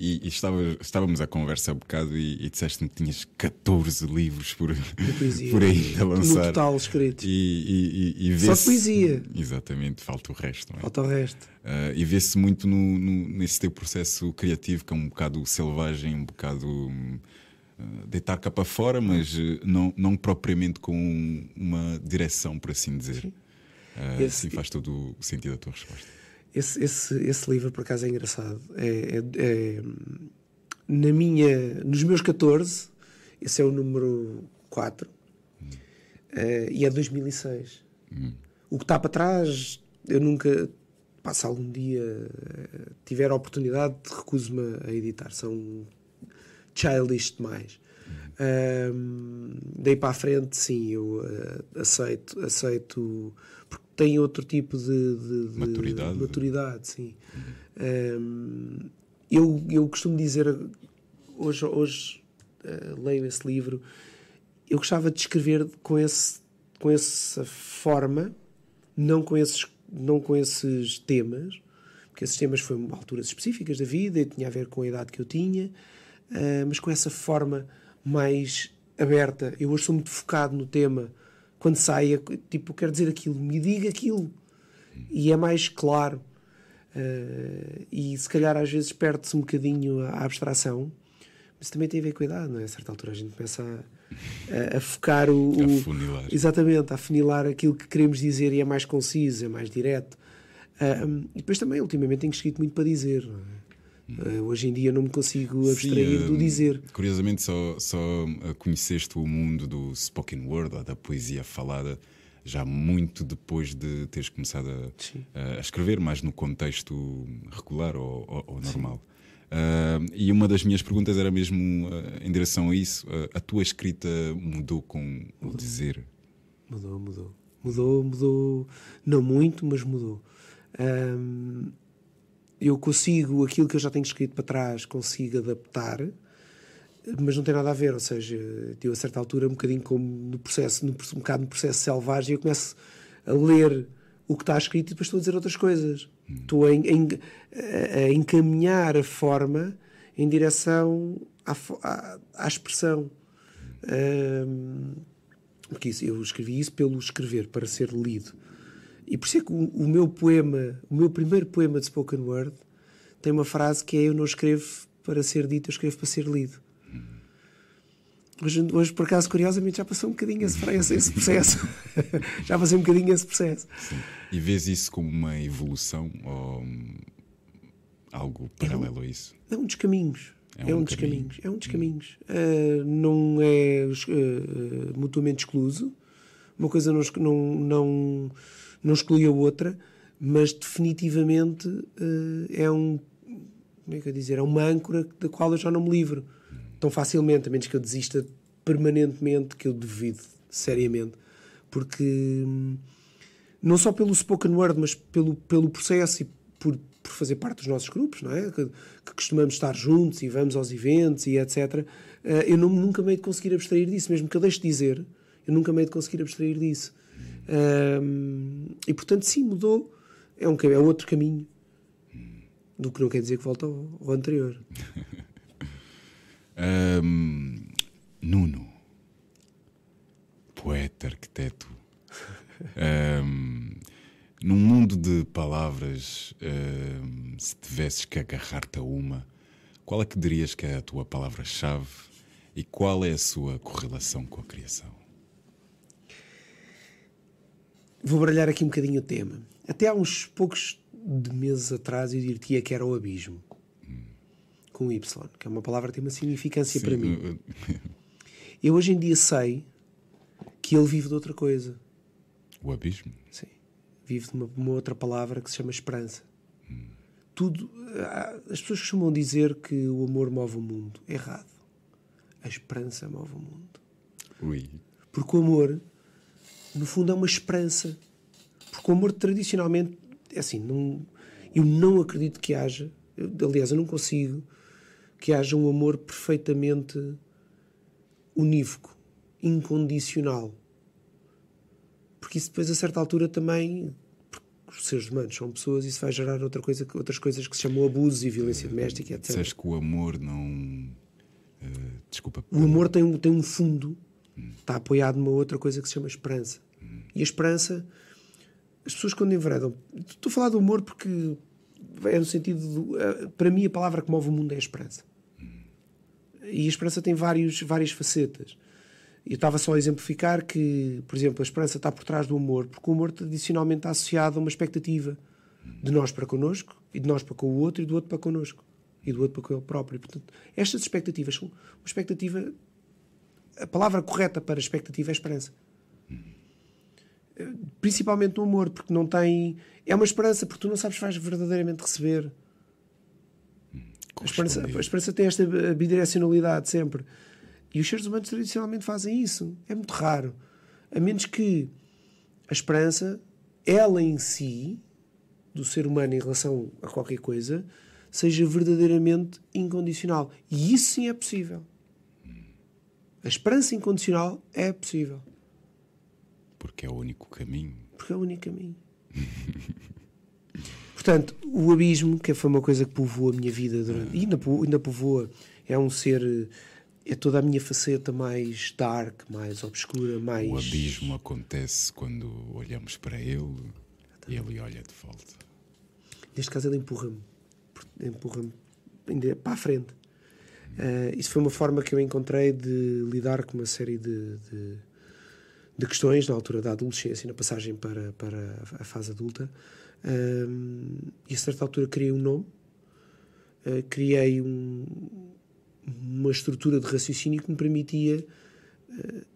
e- e estava- estávamos a conversa há bocado e, e disseste-me que tinhas 14 livros por, por aí a No lançar. total escritos. E, e, e, Só poesia. Exatamente, falta o resto, é? Falta o resto. Ah, e vê-se muito no, no- nesse teu processo criativo, que é um bocado selvagem, um bocado ah, deitar cá para fora, mas eh, não, não propriamente com uma direção, por assim dizer. Ah, Esse- sim, faz todo o sentido a tua resposta. Esse, esse, esse livro, por acaso, é engraçado. É, é- é, na minha, nos meus 14, esse é o número 4, eh, e é 2006. O que está para trás, eu nunca. Se algum dia eh, tiver a oportunidade, recuso-me a editar. São childish demais. Ahm, daí para a frente, sim, eu eh, aceito, aceito, porque tem outro tipo de, de- de Maturidade. maturidade, sim. Ahm, eu, eu costumo dizer, hoje, hoje eh, leio esse livro, eu gostava de escrever com, esse, com essa forma, não com esses, não com esses temas, porque esses temas foram alturas específicas da vida e tinha a ver com a idade que eu tinha, ah, mas com essa forma mais aberta. Eu hoje sou muito focado no tema. Quando saia, tipo, eu quero dizer aquilo, me diga aquilo. E é mais claro. Ah, e se calhar às vezes perde-se um bocadinho a, a abstração, mas também tem a ver com a idade, não é? A certa altura a gente começa a, a- a focar o, o- Afunilar. Exatamente, a afunilar aquilo que queremos dizer e é mais conciso, é mais direto. Ah, e depois também, ultimamente, tenho escrito muito para dizer. não é? Ah, hoje em dia não me consigo abstrair Sim, do hum, dizer. Curiosamente, só, só ah, conheceste o mundo do spoken word ou da poesia falada já muito depois de teres começado a, a escrever, mais no contexto regular ou, ou- ou normal. Ah, e uma das minhas perguntas era mesmo ah, em direção a isso: a tua escrita mudou com o dizer? Mudou, mudou. Mudou, mudou. Não muito, mas mudou. Ahm, eu consigo, aquilo que eu já tenho escrito para trás, consigo adaptar, mas não tem nada a ver. Ou seja, eu a certa altura, um bocadinho como no processo, no, um bocado no processo selvagem, eu começo a ler o que está escrito e depois estou a dizer outras coisas. Estou a, a- a encaminhar a forma em direção à, à, à expressão. Ahm, porque isso, eu escrevi isso pelo escrever, para ser lido. E por isso é que o, o meu poema, o meu primeiro poema de spoken word, tem uma frase que é: Eu não escrevo para ser dito, eu escrevo para ser lido. Hoje, hoje por acaso, curiosamente, já passou um bocadinho esse, esse, processo. já passei um bocadinho esse processo. E vês isso como uma evolução ou hum, algo paralelo a isso? É um dos caminhos. É É um um, dos caminho. caminhos. É um dos caminhos. Ah, não é ah, mutuamente excluso. Uma coisa não, não, não, não exclui a outra, mas definitivamente ah, é um. Como é que eu dizer? É uma âncora da qual eu já não me livro tão facilmente, a menos que eu desista permanentemente, que eu devido seriamente, porque hum, não só pelo spoken word, mas pelo, pelo processo e por, por fazer parte dos nossos grupos, não é? Que, que costumamos estar juntos e vamos aos eventos e etc. Eh, eu não, nunca meio de conseguir abstrair disso, mesmo que eu deixe de dizer, eu nunca meio de conseguir abstrair disso. E portanto, sim, mudou. É, um, é outro caminho. Do que não quer dizer que volta ao, ao anterior. um, Nuno, poeta, arquiteto, um, num mundo de palavras, um, se tivesses que agarrar-te a uma, qual é que dirias que é a tua palavra-chave e qual é a sua correlação com a criação? Vou baralhar aqui um bocadinho o tema. Até há uns poucos de meses atrás eu diria que era o abismo. Hum. Com Y, que é uma palavra que tem uma significância Sim, para mim. Eu hoje em dia sei que ele vive de outra coisa. O abismo? Sim. Vive de uma, uma outra palavra que se chama esperança. Hum. Tudo. Ah, as pessoas costumam dizer que o amor move o mundo. Errado. A esperança move o mundo. Ui. Porque o amor no fundo é uma esperança. Porque o amor tradicionalmente, é assim, não, eu não acredito que haja, eu, aliás, eu não consigo que haja um amor perfeitamente unívoco, incondicional. Porque isso depois, a certa altura, também. Os seres humanos são pessoas e isso vai gerar outra coisa, outras coisas que se chamam abusos e violência doméstica, etc. Disseste que o amor não. Uh, desculpa. O amor tem um, tem um fundo Está apoiado numa outra coisa que se chama esperança. E a esperança, as pessoas quando enveredam. Estou a falar do humor porque é no sentido. Do, eh, para mim, a palavra que move o mundo é a esperança. E a esperança tem vários, várias facetas. Eu estava só a exemplificar que, por exemplo, a esperança está por trás do amor, porque o amor tradicionalmente está associado a uma expectativa de nós para connosco, e de nós para com o outro, e do outro para connosco, e do outro para com ele próprio. Portanto, estas expectativas são uma expectativa a palavra correta para expectativa é esperança. Principalmente no amor, porque não tem. É uma esperança, porque tu não sabes se vais verdadeiramente receber. A esperança, a esperança tem esta bidirecionalidade sempre. E os seres humanos tradicionalmente fazem isso. É muito raro. A menos que a esperança, ela em si, do ser humano em relação a qualquer coisa, seja verdadeiramente incondicional. E isso sim é possível. A esperança incondicional é possível. Porque é o único caminho. Porque é o único caminho. Portanto, o abismo, que foi uma coisa que povoou a minha vida durante. E ainda, ainda povoa. É um ser. É toda a minha faceta mais dark, mais obscura, mais. O abismo acontece quando olhamos para ele e ele olha de volta. Neste caso, ele empurra-me. Empurra-me para a frente. Uh, isso foi uma forma que eu encontrei de lidar com uma série de, de, de questões na altura da adolescência, na passagem para, para a fase adulta. Uh, e a certa altura criei um nome, uh, criei um, uma estrutura de raciocínio que me permitia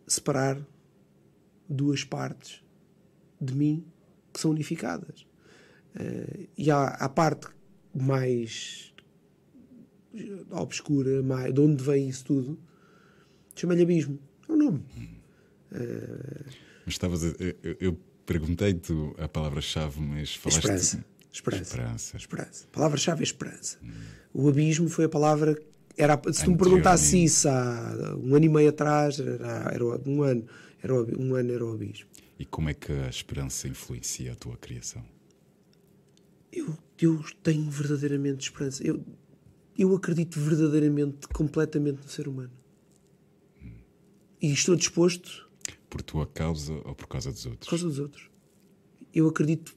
separar duas partes de mim que são unificadas. e há a parte mais obscura, mais, de onde vem isso tudo, chama-lhe abismo. É um nome. Uh... Mas estavas a, eu, eu perguntei-te a palavra-chave, mas falaste. Esperança. Esperança. Esperança. esperança. A palavra-chave é esperança. Hum. O abismo foi a palavra. Era, se tu me perguntasses isso há um ano e meio atrás, era, era um ano, era um ano era o abismo. E como é que a esperança influencia a tua criação? Eu, eu tenho verdadeiramente esperança. Eu, eu acredito verdadeiramente, completamente no ser humano. E estou disposto. Por tua causa ou por causa dos outros? Por causa dos outros. Eu acredito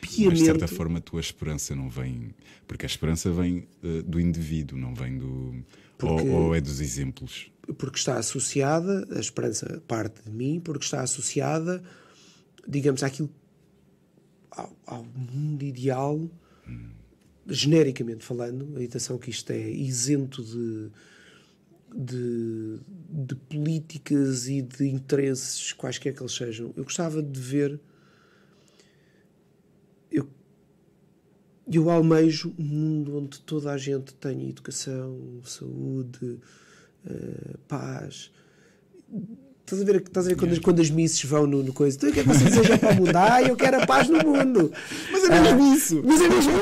piamente. Mas de certa forma a tua esperança não vem. Porque a esperança vem uh, do indivíduo, não vem do. Porque... Ou, ou é dos exemplos? Porque está associada, a esperança parte de mim, porque está associada, digamos, àquilo. ao, ao mundo ideal. Hum genericamente falando, a atenção que isto é isento de, de, de, políticas e de interesses, quaisquer que eles sejam. Eu gostava de ver. Eu, eu almejo um mundo onde toda a gente tenha educação, saúde, uh, paz. Estás a ver, estás a ver quando, as, quando as misses vão no, no coisa? Então, o que é que você deseja para? Ah, eu quero a paz no mundo. Mas é mesmo Ah, isso. Mas é mesmo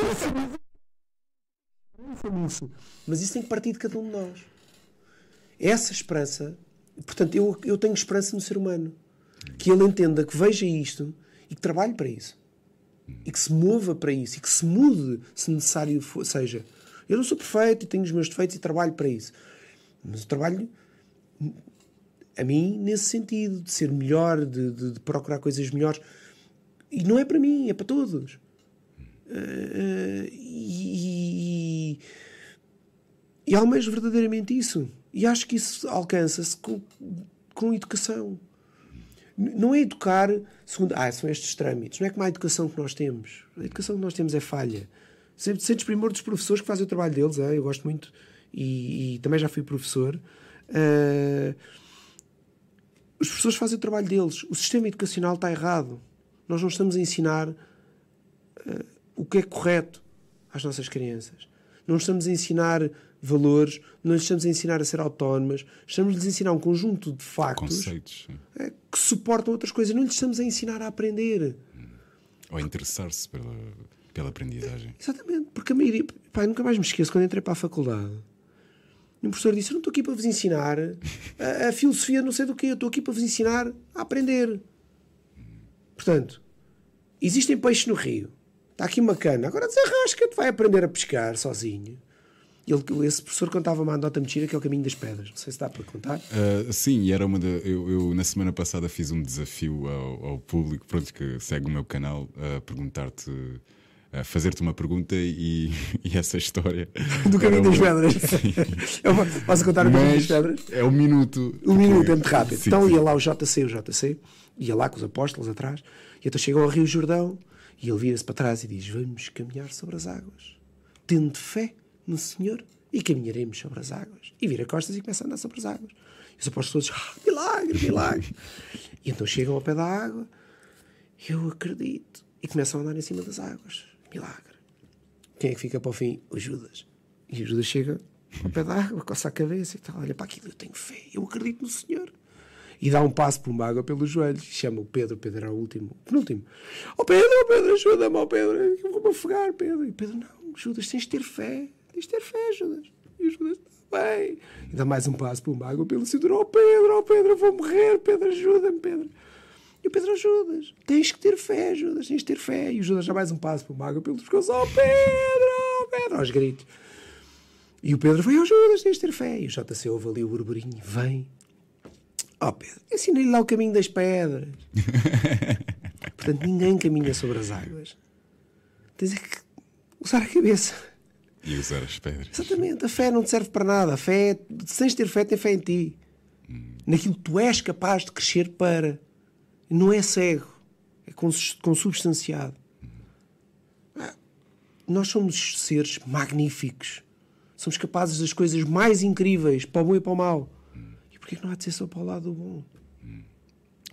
isso. Mas isso tem que partir de cada um de nós. Essa esperança, portanto, eu, eu tenho esperança no ser humano. Que ele entenda, que veja isto e que trabalhe para isso. E que se mova para isso. E que se mude, se necessário for, seja. Eu não sou perfeito e tenho os meus defeitos e trabalho para isso. Mas eu trabalho a mim nesse sentido, de ser melhor, de, de- de procurar coisas melhores. E não é para mim, é para todos. Eh, e, e almejo verdadeiramente isso. E acho que isso alcança-se com, com educação. Não é educar segundo. Ah, são estes trâmites. Não é como a educação que nós temos. A educação que nós temos é falha. Sempre sem desprimor dos professores que fazem o trabalho deles. é, Eu gosto muito. E, e também já fui professor. Eh, os professores fazem o trabalho deles. O sistema educacional está errado. Nós não estamos a ensinar eh, o que é correto às nossas crianças. Não estamos a ensinar valores, não lhes estamos a ensinar a ser autónomas, estamos-lhes a ensinar um conjunto de factos Conceitos. sim. eh, que suportam outras coisas. Não lhes estamos a ensinar a aprender. Ou interessar-se pela, pela aprendizagem. Exatamente, porque a maioria. Pá, eu nunca mais me esqueço quando entrei para a faculdade. E um professor disse: Eu não estou aqui para vos ensinar a, a filosofia, não sei do que, eu estou aqui para vos ensinar a aprender. Portanto, existem peixes no rio, está aqui uma cana, agora desarrasca-te, vai aprender a pescar sozinho. Ele, esse professor contava uma anedota mentira que é o caminho das pedras. Não sei se dá para contar. Ah, sim, e era uma da. Eu, eu, na semana passada fiz um desafio ao, ao público, pronto, que segue o meu canal, a perguntar-te, a fazer-te uma pergunta e, e essa história. Do caminho das uma- pedras. Eu vou- posso contar o caminho das pedras? é um minuto. Um minuto, é muito rápido. Sim, então sim. ia lá o JC, o JC, ia lá com os apóstolos atrás, e então chegam ao Rio Jordão, e ele vira-se para trás e diz: Vamos caminhar sobre as águas, tendo fé no Senhor, e caminharemos sobre as águas. E vira costas e começa a andar sobre as águas. E os apóstolos todos: ah, Milagre, milagre. e então chegam ao pé da água, eu acredito, e começam a andar em cima das águas. Milagre. Quem é que fica para o fim? O Judas. E o Judas chega ao pé da água, coça a cabeça e tal, olha para aquilo, eu tenho fé, eu acredito no Senhor. E dá um passo por uma água pelos joelhos, chama o Pedro, o Pedro era o último, penúltimo. Ó Pedro, ó Pedro, ajuda-me, ó Pedro, eu vou-me afogar, Pedro. E Pedro, não, Judas, tens de ter fé, tens de ter fé, Judas. E o Judas, bem. E dá mais um passo por uma água pelo cinturão, ó Pedro, ó Pedro, eu vou morrer, Pedro, ajuda-me, Pedro. E o Pedro, ó Judas, tens que ter fé, Judas, tens de ter fé. E o Judas dá mais um passo por uma água pelo pescoço, ó Pedro, ó Pedro, aos gritos. E o Pedro vem ao Judas, tens de ter fé. E o JC ouve ali o burburinho, vem. Ó Pedro, ensinei-lhe lá o caminho das pedras. Portanto, ninguém caminha sobre as águas. Tens é que usar a cabeça. E usar as pedras. Exatamente, a fé não te serve para nada. A fé, se tens de ter fé, tem fé em ti. Naquilo que tu és capaz de crescer para. Não é cego, é cons- consubstanciado. Ah, Nós somos seres magníficos. Somos capazes das coisas mais incríveis, para o bom e para o mau. E porquê que não há de ser só para o lado do bom?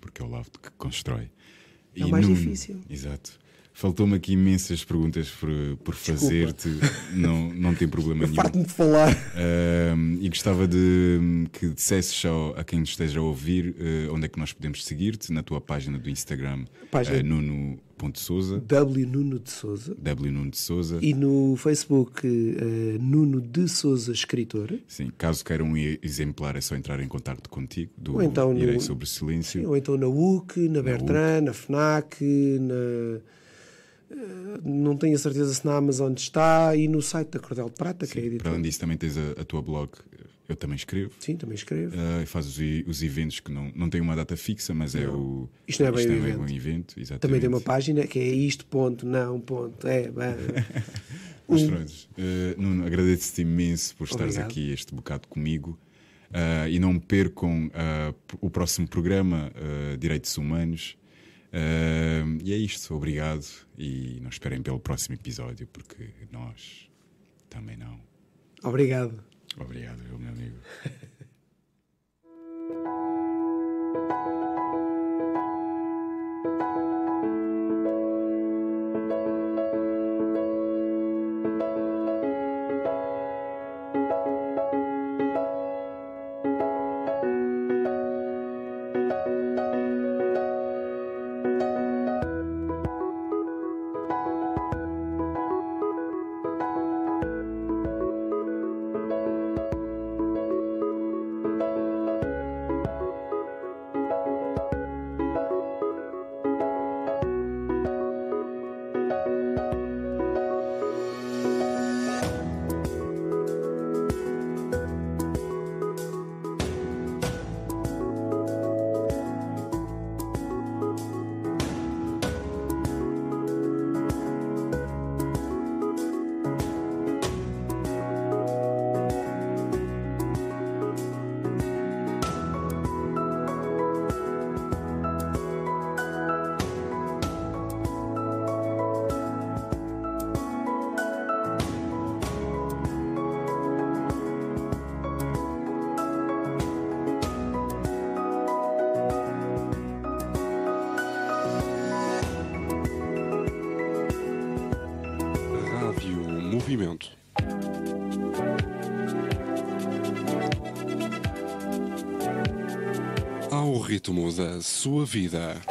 Porque é o lado que constrói. É o mais difícil. Exato. Faltou-me aqui imensas perguntas por, por fazer-te. Não, não tem problema nenhum. Farto-me de falar. Ahm, e gostava de que dissesses ao- a quem nos esteja a ouvir eh, onde é que nós podemos seguir-te na tua página do Instagram, Página- eh, nuno.souza, W. Nuno de Souza. W Nuno de Souza. E no Facebook, eh, Nuno de Souza, escritor. Sim, caso queiram exemplar, é só entrar em contato contigo. Do Ou então no- Irei sobre o Silêncio. Ou então na UC, na Bertrand, na FNAC, na. Não tenho a certeza se na Amazon está e no site da Cordel de Prata, que é a Para além disso, também tens a, a tua blog. Eu também escrevo. Sim, também escrevo. Uh, faz os, os eventos que não, não têm uma data fixa, mas é o. Isto não é bem o um evento. evento. Exatamente. Também tem uma página que é isto, ponto, não, ponto. É, bem. Mas pronto, uh, Nuno, agradeço-te imenso por estares Obrigado. aqui este bocado comigo. Uh, e não percam o próximo programa, Direitos Humanos. Uh, e é isto, obrigado. E não esperem pelo próximo episódio, porque nós também não. Obrigado. Obrigado, eu, meu amigo. Ao ritmo da sua vida.